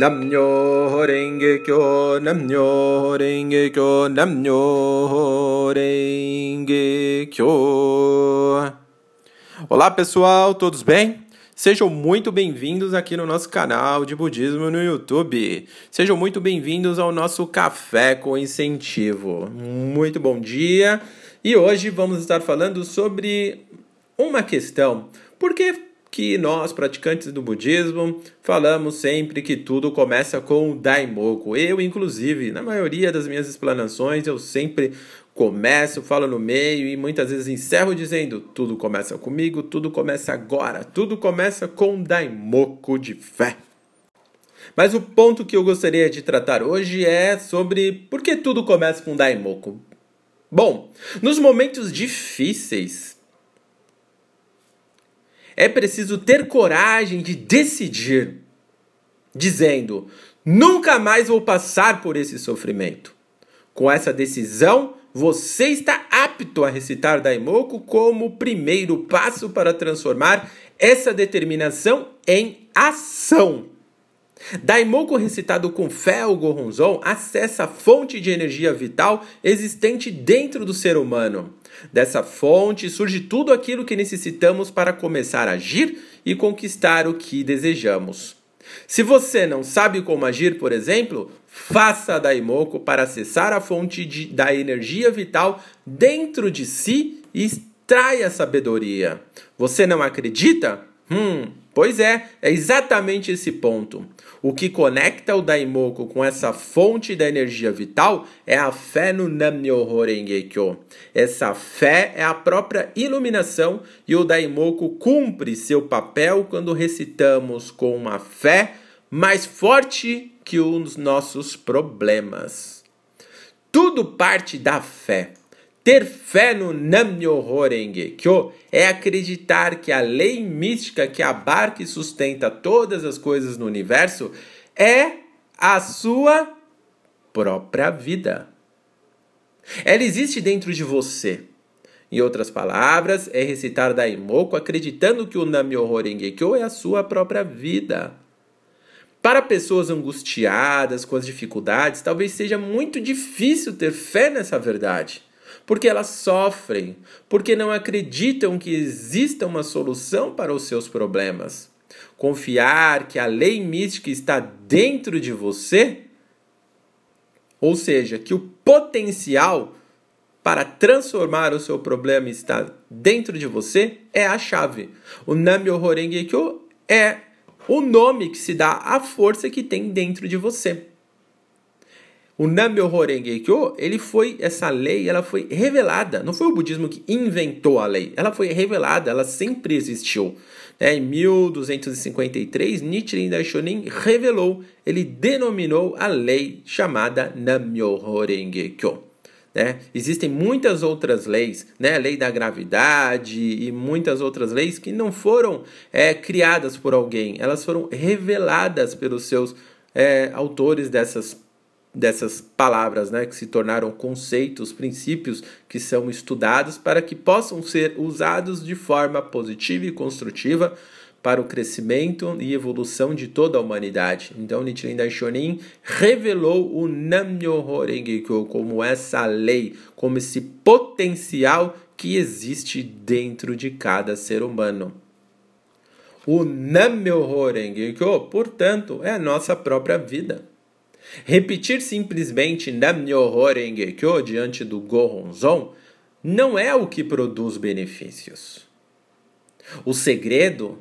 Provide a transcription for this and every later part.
Namnyo Renge Kyo, Namnyo Renge Kyo, Namnyo Renge Kyo. Olá pessoal, todos bem? Sejam muito bem-vindos aqui no nosso canal de budismo no YouTube. Sejam muito bem-vindos ao nosso Café com Incentivo. Muito bom dia. E hoje vamos estar falando sobre uma questão. Por que que nós, praticantes do budismo, falamos sempre que tudo começa com o Daimoku. Eu, inclusive, na maioria das minhas explanações, eu sempre começo, falo no meio e muitas vezes encerro dizendo: tudo começa comigo, tudo começa agora, tudo começa com Daimoku de fé. Mas o ponto que eu gostaria de tratar hoje é sobre por que tudo começa com Daimoku. Bom, nos momentos difíceis, é preciso ter coragem de decidir, dizendo: nunca mais vou passar por esse sofrimento. Com essa decisão, você está apto a recitar Daimoku como primeiro passo para transformar essa determinação em ação. Daimoku recitado com fé ou Gohonzon acessa a fonte de energia vital existente dentro do ser humano. Dessa fonte surge tudo aquilo que necessitamos para começar a agir e conquistar o que desejamos. Se você não sabe como agir, por exemplo, faça Daimoku para acessar a fonte de, da energia vital dentro de si e extraia sabedoria. Você não acredita? Hum, pois é, é exatamente esse ponto. O que conecta o Daimoku com essa fonte da energia vital é a fé no Nam-myoho Renge-kyo. Essa fé é a própria iluminação e o Daimoku cumpre seu papel quando recitamos com uma fé mais forte que os nossos problemas. Tudo parte da fé. Ter fé no Nam-myoho Renge-kyo é acreditar que a lei mística que abarca e sustenta todas as coisas no universo é a sua própria vida. Ela existe dentro de você. Em outras palavras, é recitar Daimoku acreditando que o Nam-myoho Renge-kyo é a sua própria vida. Para pessoas angustiadas com as dificuldades, talvez seja muito difícil ter fé nessa verdade porque elas sofrem, porque não acreditam que exista uma solução para os seus problemas. Confiar que a lei mística está dentro de você, ou seja, que o potencial para transformar o seu problema está dentro de você, é a chave. O Namyo Horenge Kyo é o nome que se dá à força que tem dentro de você. O Nam-myoho Renge-kyo, ele foi essa lei, ela foi revelada. Não foi o budismo que inventou a lei. Ela foi revelada, ela sempre existiu. Né? Em 1253, Nichiren Daishonin revelou, ele denominou a lei chamada Nam-myoho Renge-kyo. Né? Existem muitas outras leis, né? a lei da gravidade e muitas outras leis que não foram é, criadas por alguém, elas foram reveladas pelos seus é, autores dessas dessas palavras, né, que se tornaram conceitos, princípios que são estudados para que possam ser usados de forma positiva e construtiva para o crescimento e evolução de toda a humanidade. Então, Nichiren Daishonin revelou o Nam-myoho Renge-kyo como essa lei, como esse potencial que existe dentro de cada ser humano. O Nam-myoho Renge-kyo, portanto, é a nossa própria vida. Repetir simplesmente Nam-myoho Renge-kyo diante do Gohonzon não é o que produz benefícios. O segredo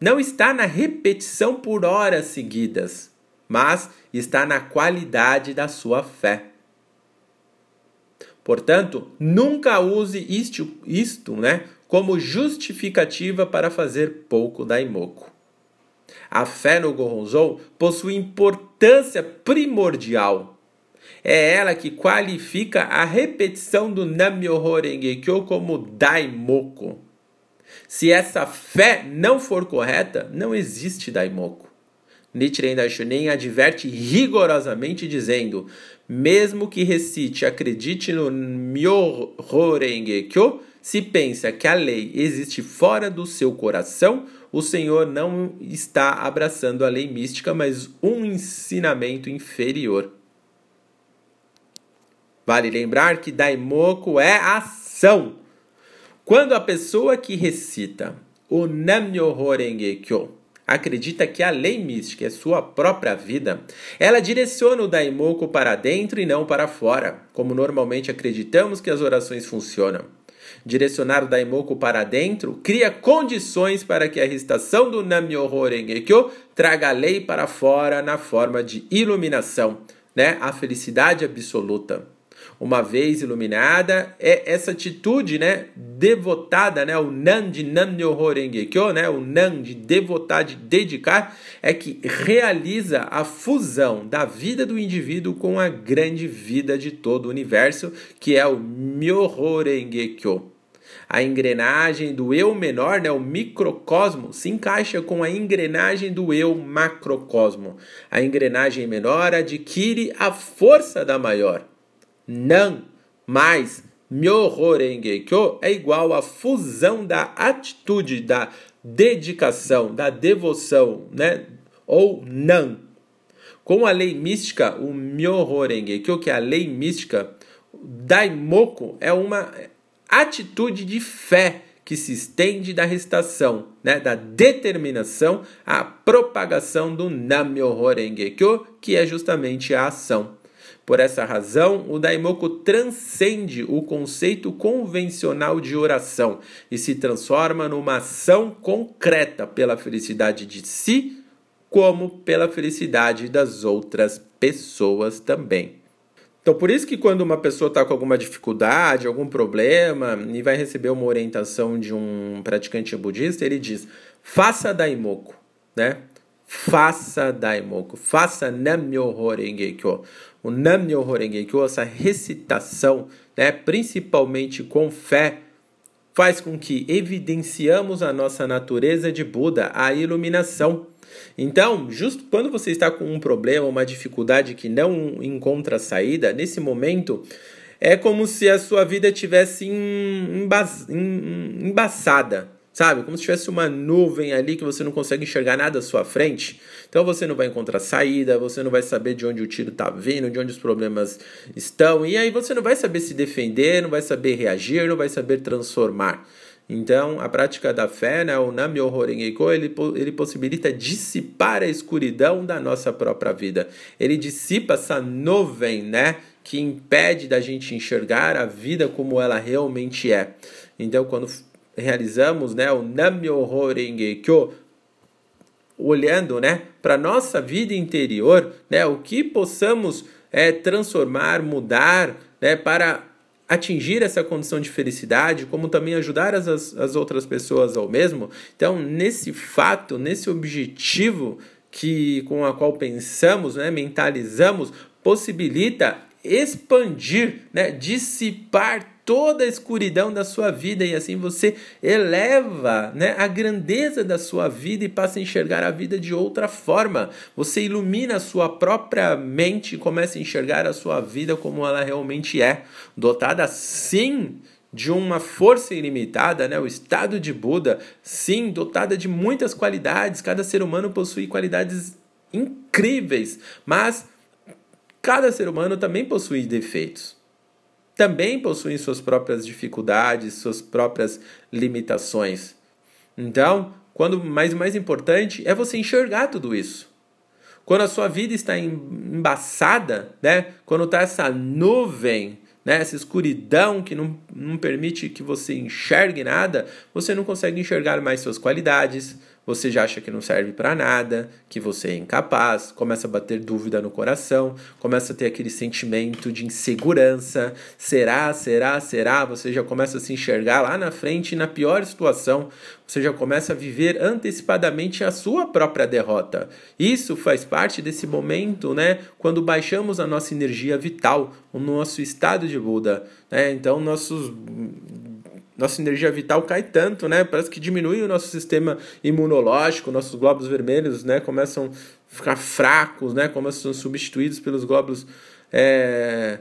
não está na repetição por horas seguidas, mas está na qualidade da sua fé. Portanto, nunca use isto, isto né, como justificativa para fazer pouco daimoku. A fé no Gohonzon possui importância primordial. É ela que qualifica a repetição do Nam-myoho Renge-kyo como Daimoku. Se essa fé não for correta, não existe Daimoku. Nichiren Daishonin adverte rigorosamente dizendo: mesmo que recite acredite no Myoho Renge Kyo, se pensa que a lei existe fora do seu coração, o Senhor não está abraçando a lei mística, mas um ensinamento inferior. Vale lembrar que Daimoku é ação. Quando a pessoa que recita o Nam-myoho Renge-kyo acredita que a lei mística é sua própria vida, ela direciona o Daimoku para dentro e não para fora, como normalmente acreditamos que as orações funcionam. Direcionar o Daimoku para dentro cria condições para que a recitação do Nam-myoho traga a lei para fora na forma de iluminação, né? a felicidade absoluta uma vez iluminada, é essa atitude, né, devotada, né, o nan de Kyo, né, o nan de devotar, de dedicar, é que realiza a fusão da vida do indivíduo com a grande vida de todo o universo, que é o Myoho Kyo. A engrenagem do eu menor, né, o microcosmo, se encaixa com a engrenagem do eu macrocosmo. A engrenagem menor adquire a força da maior não mais Myoho Renge Kyo é igual à fusão da atitude, da dedicação, da devoção, né? Ou não. Com a lei mística, o Myoho Renge Kyo, que é a lei mística, Daimoku é uma atitude de fé que se estende da recitação, né, da determinação à propagação do Nam-myoho Renge Kyo, que é justamente a ação. Por essa razão, o Daimoku transcende o conceito convencional de oração e se transforma numa ação concreta pela felicidade de si, como pela felicidade das outras pessoas também. Então, por isso que quando uma pessoa está com alguma dificuldade, algum problema, e vai receber uma orientação de um praticante budista, ele diz: faça Daimoku, né? Faça Daimoku, faça Nam-myoho Renge Kyo o Nam-myoho Renge Kyo, essa recitação, né, principalmente com fé, faz com que evidenciamos a nossa natureza de Buda, a iluminação. Então, justo quando você está com um problema, uma dificuldade que não encontra saída, nesse momento é como se a sua vida tivesse embaçada, sabe? Como se tivesse uma nuvem ali que você não consegue enxergar nada à sua frente. Então você não vai encontrar saída, você não vai saber de onde o tiro está vindo, de onde os problemas estão, e aí você não vai saber se defender, não vai saber reagir, não vai saber transformar. Então, a prática da fé, né, o Nam-myoho Renge-kyo, ele, ele possibilita dissipar a escuridão da nossa própria vida. Ele dissipa essa nuvem, né, que impede da gente enxergar a vida como ela realmente é. Então, quando realizamos né, o Nam-myoho Renge-kyo, olhando né, para a nossa vida interior, né, o que possamos é, transformar, mudar né, para atingir essa condição de felicidade, como também ajudar as, as outras pessoas ao mesmo. Então, nesse fato, nesse objetivo que com a qual pensamos, né, mentalizamos, possibilita expandir, né, dissipar toda a escuridão da sua vida e assim você eleva né, a grandeza da sua vida e passa a enxergar a vida de outra forma. Você ilumina a sua própria mente e começa a enxergar a sua vida como ela realmente é, dotada sim de uma força ilimitada, né? o estado de Buda, sim, dotada de muitas qualidades. Cada ser humano possui qualidades incríveis, mas cada ser humano também possui defeitos também possuem suas próprias dificuldades, suas próprias limitações. Então, quando mais mais importante é você enxergar tudo isso. Quando a sua vida está embaçada, né? Quando está essa nuvem, né? Essa escuridão que não, não permite que você enxergue nada, você não consegue enxergar mais suas qualidades, você já acha que não serve para nada, que você é incapaz, começa a bater dúvida no coração, começa a ter aquele sentimento de insegurança. Será, será, será? Você já começa a se enxergar lá na frente, na pior situação, você já começa a viver antecipadamente a sua própria derrota. Isso faz parte desse momento, né? Quando baixamos a nossa energia vital, o nosso estado de Buda. Né? Então, nossos nossa energia vital cai tanto, né? Parece que diminui o nosso sistema imunológico, nossos glóbulos vermelhos, né? Começam a ficar fracos, né? Começam a ser substituídos pelos glóbulos é...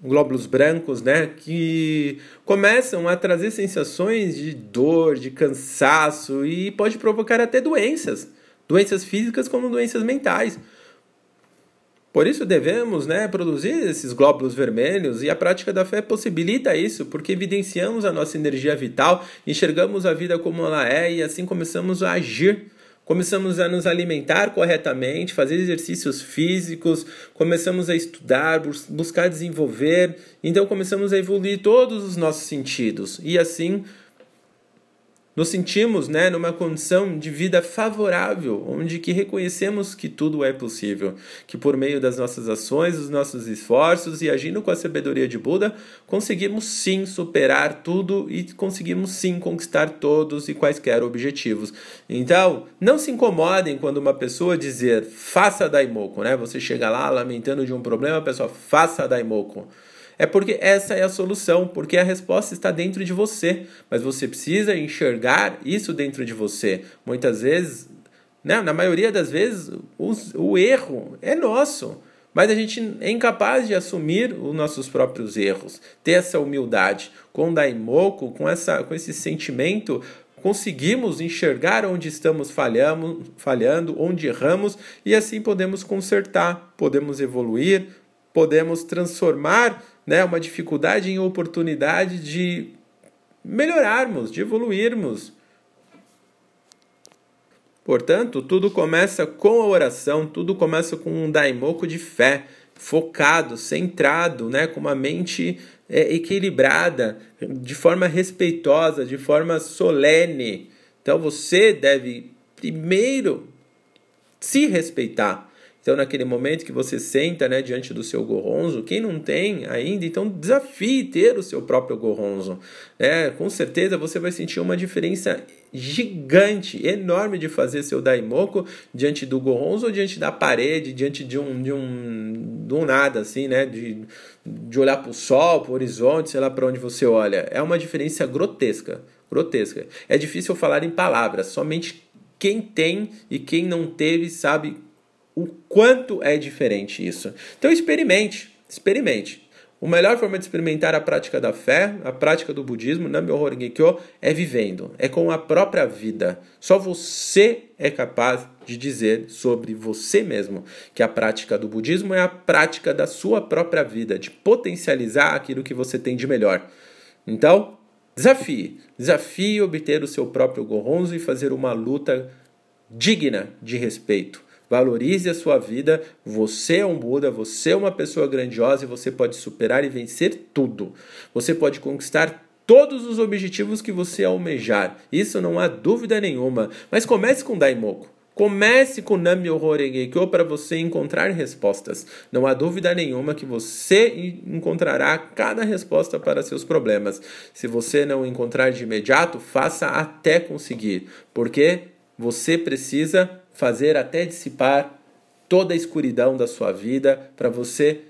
glóbulos brancos, né, que começam a trazer sensações de dor, de cansaço e pode provocar até doenças, doenças físicas como doenças mentais. Por isso devemos né, produzir esses glóbulos vermelhos e a prática da fé possibilita isso, porque evidenciamos a nossa energia vital, enxergamos a vida como ela é e assim começamos a agir. Começamos a nos alimentar corretamente, fazer exercícios físicos, começamos a estudar, buscar desenvolver, então começamos a evoluir todos os nossos sentidos e assim nos sentimos né, numa condição de vida favorável, onde que reconhecemos que tudo é possível, que por meio das nossas ações, dos nossos esforços e agindo com a sabedoria de Buda, conseguimos sim superar tudo e conseguimos sim conquistar todos e quaisquer objetivos. Então, não se incomodem quando uma pessoa dizer faça daimoku, né? Você chega lá lamentando de um problema, a pessoa faça daimoku. É porque essa é a solução, porque a resposta está dentro de você, mas você precisa enxergar isso dentro de você. Muitas vezes, né, na maioria das vezes, o, o erro é nosso. Mas a gente é incapaz de assumir os nossos próprios erros, ter essa humildade. Com o Daimoku, com, essa, com esse sentimento, conseguimos enxergar onde estamos falhando, falhando, onde erramos, e assim podemos consertar, podemos evoluir, podemos transformar né, uma dificuldade em oportunidade de melhorarmos, de evoluirmos. Portanto, tudo começa com a oração, tudo começa com um daimoku de fé, focado, centrado, né, com uma mente é, equilibrada, de forma respeitosa, de forma solene. Então você deve primeiro se respeitar. Então, naquele momento que você senta né, diante do seu gorronzo, quem não tem ainda, então desafie ter o seu próprio gorronzo. Né? Com certeza você vai sentir uma diferença gigante, enorme de fazer seu daimoku diante do gorronzo ou diante da parede, diante de um, de um, um nada, assim, né? De, de olhar para o sol, para o horizonte, sei lá para onde você olha. É uma diferença grotesca, grotesca. É difícil falar em palavras, somente quem tem e quem não teve sabe o quanto é diferente isso. Então experimente, experimente. A melhor forma de experimentar a prática da fé, a prática do budismo, Nam-myoho Renge-kyo, é vivendo, é com a própria vida. Só você é capaz de dizer sobre você mesmo que a prática do budismo é a prática da sua própria vida, de potencializar aquilo que você tem de melhor. Então, desafie, desafie obter o seu próprio goronzo e fazer uma luta digna de respeito Valorize a sua vida. Você é um Buda, você é uma pessoa grandiosa e você pode superar e vencer tudo. Você pode conquistar todos os objetivos que você almejar. Isso não há dúvida nenhuma. Mas comece com Daimoku. Comece com Nam-myoho Renge-kyo para você encontrar respostas. Não há dúvida nenhuma que você encontrará cada resposta para seus problemas. Se você não encontrar de imediato, faça até conseguir, porque você precisa fazer até dissipar toda a escuridão da sua vida, para você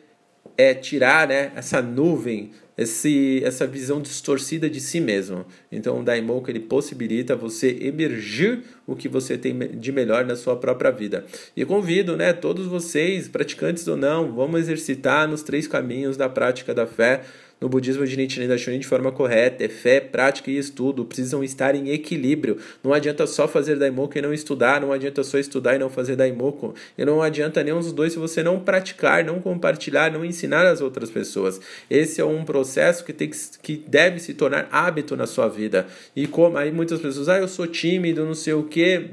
é tirar né, essa nuvem, esse, essa visão distorcida de si mesmo. Então o Daimoku ele possibilita você emergir o que você tem de melhor na sua própria vida. E convido né, todos vocês, praticantes ou não, vamos exercitar nos três caminhos da prática da fé no budismo de Nichiren Daishonin de forma correta. É fé, prática e estudo. Precisam estar em equilíbrio. Não adianta só fazer Daimoku e não estudar. Não adianta só estudar e não fazer Daimoku. E não adianta nenhum dos dois se você não praticar, não compartilhar, não ensinar as outras pessoas. Esse é um processo que, tem que, que deve se tornar hábito na sua vida. E como aí muitas pessoas, ah, eu sou tímido, não sei o quê.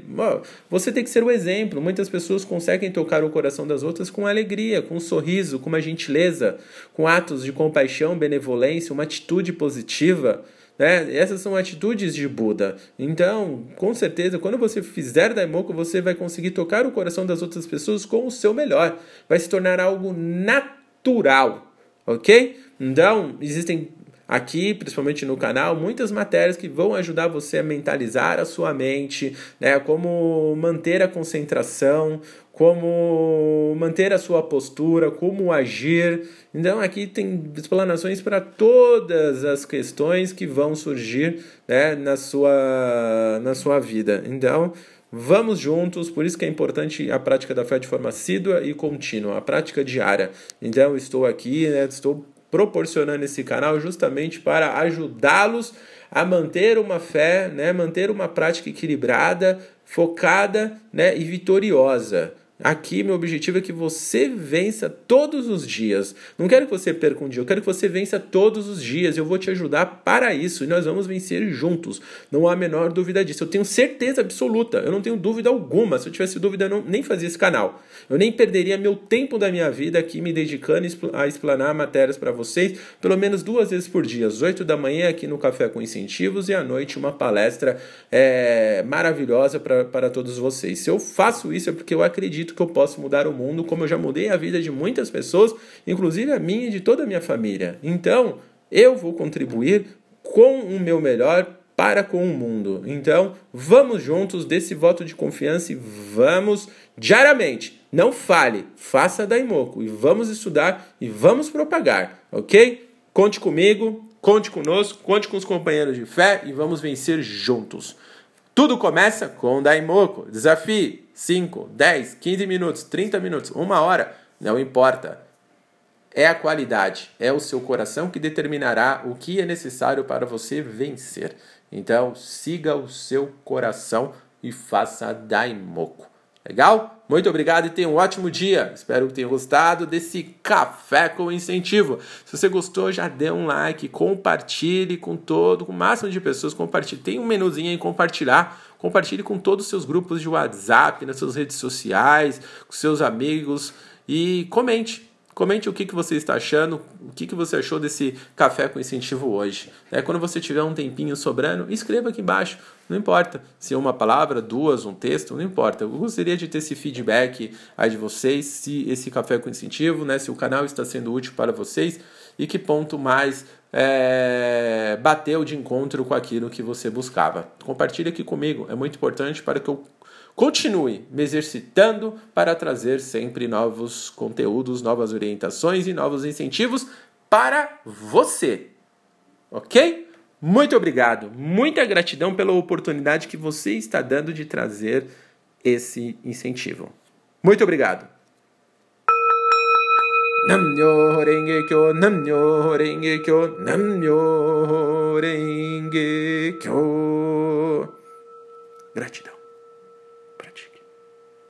Você tem que ser o exemplo. Muitas pessoas conseguem tocar o coração das outras com alegria, com um sorriso, com uma gentileza, com atos de compaixão, benevolência benevolência, uma atitude positiva. Né? Essas são atitudes de Buda. Então, com certeza, quando você fizer Daimoku, você vai conseguir tocar o coração das outras pessoas com o seu melhor. Vai se tornar algo natural, ok? Então, existem aqui, principalmente no canal, muitas matérias que vão ajudar você a mentalizar a sua mente, né? Como manter a concentração, como manter a sua postura, como agir. Então aqui tem explanações para todas as questões que vão surgir né, na, sua, na sua vida. Então vamos juntos, por isso que é importante a prática da fé de forma assídua e contínua, a prática diária. Então estou aqui, né, estou proporcionando esse canal justamente para ajudá-los a manter uma fé, né, manter uma prática equilibrada, focada né, e vitoriosa. Aqui, meu objetivo é que você vença todos os dias. Não quero que você perca um dia, eu quero que você vença todos os dias. Eu vou te ajudar para isso e nós vamos vencer juntos. Não há a menor dúvida disso. Eu tenho certeza absoluta, eu não tenho dúvida alguma. Se eu tivesse dúvida, eu não, nem fazia esse canal. Eu nem perderia meu tempo da minha vida aqui me dedicando a explanar matérias para vocês, pelo menos duas vezes por dia, às 8 da manhã aqui no Café com Incentivos e à noite uma palestra é, maravilhosa para todos vocês. Se eu faço isso é porque eu acredito acredito que eu posso mudar o mundo, como eu já mudei a vida de muitas pessoas, inclusive a minha e de toda a minha família. Então, eu vou contribuir com o meu melhor para com o mundo. Então, vamos juntos desse voto de confiança e vamos diariamente. Não fale, faça Daimoku e vamos estudar e vamos propagar, ok? Conte comigo, conte conosco, conte com os companheiros de fé e vamos vencer juntos. Tudo começa com Daimoku. Desafio 5, 10, 15 minutos, 30 minutos, uma hora, não importa. É a qualidade, é o seu coração que determinará o que é necessário para você vencer. Então, siga o seu coração e faça Daimoku. Legal? Muito obrigado e tenha um ótimo dia. Espero que tenha gostado desse café com incentivo. Se você gostou, já dê um like, compartilhe com todo, com o máximo de pessoas, compartilhe. Tem um menuzinho em compartilhar. Compartilhe com todos os seus grupos de WhatsApp, nas suas redes sociais, com seus amigos e comente. Comente o que, que você está achando, o que, que você achou desse café com incentivo hoje. É, quando você tiver um tempinho sobrando, escreva aqui embaixo. Não importa se é uma palavra, duas, um texto, não importa. Eu gostaria de ter esse feedback aí de vocês, se esse café com incentivo, né, se o canal está sendo útil para vocês e que ponto mais é, bateu de encontro com aquilo que você buscava. Compartilhe aqui comigo, é muito importante para que eu Continue me exercitando para trazer sempre novos conteúdos, novas orientações e novos incentivos para você. Ok? Muito obrigado, muita gratidão pela oportunidade que você está dando de trazer esse incentivo. Muito obrigado. Namyo Renge Kyo, Namyo Renge Kyo, Namyo Renge Kyo. Gratidão.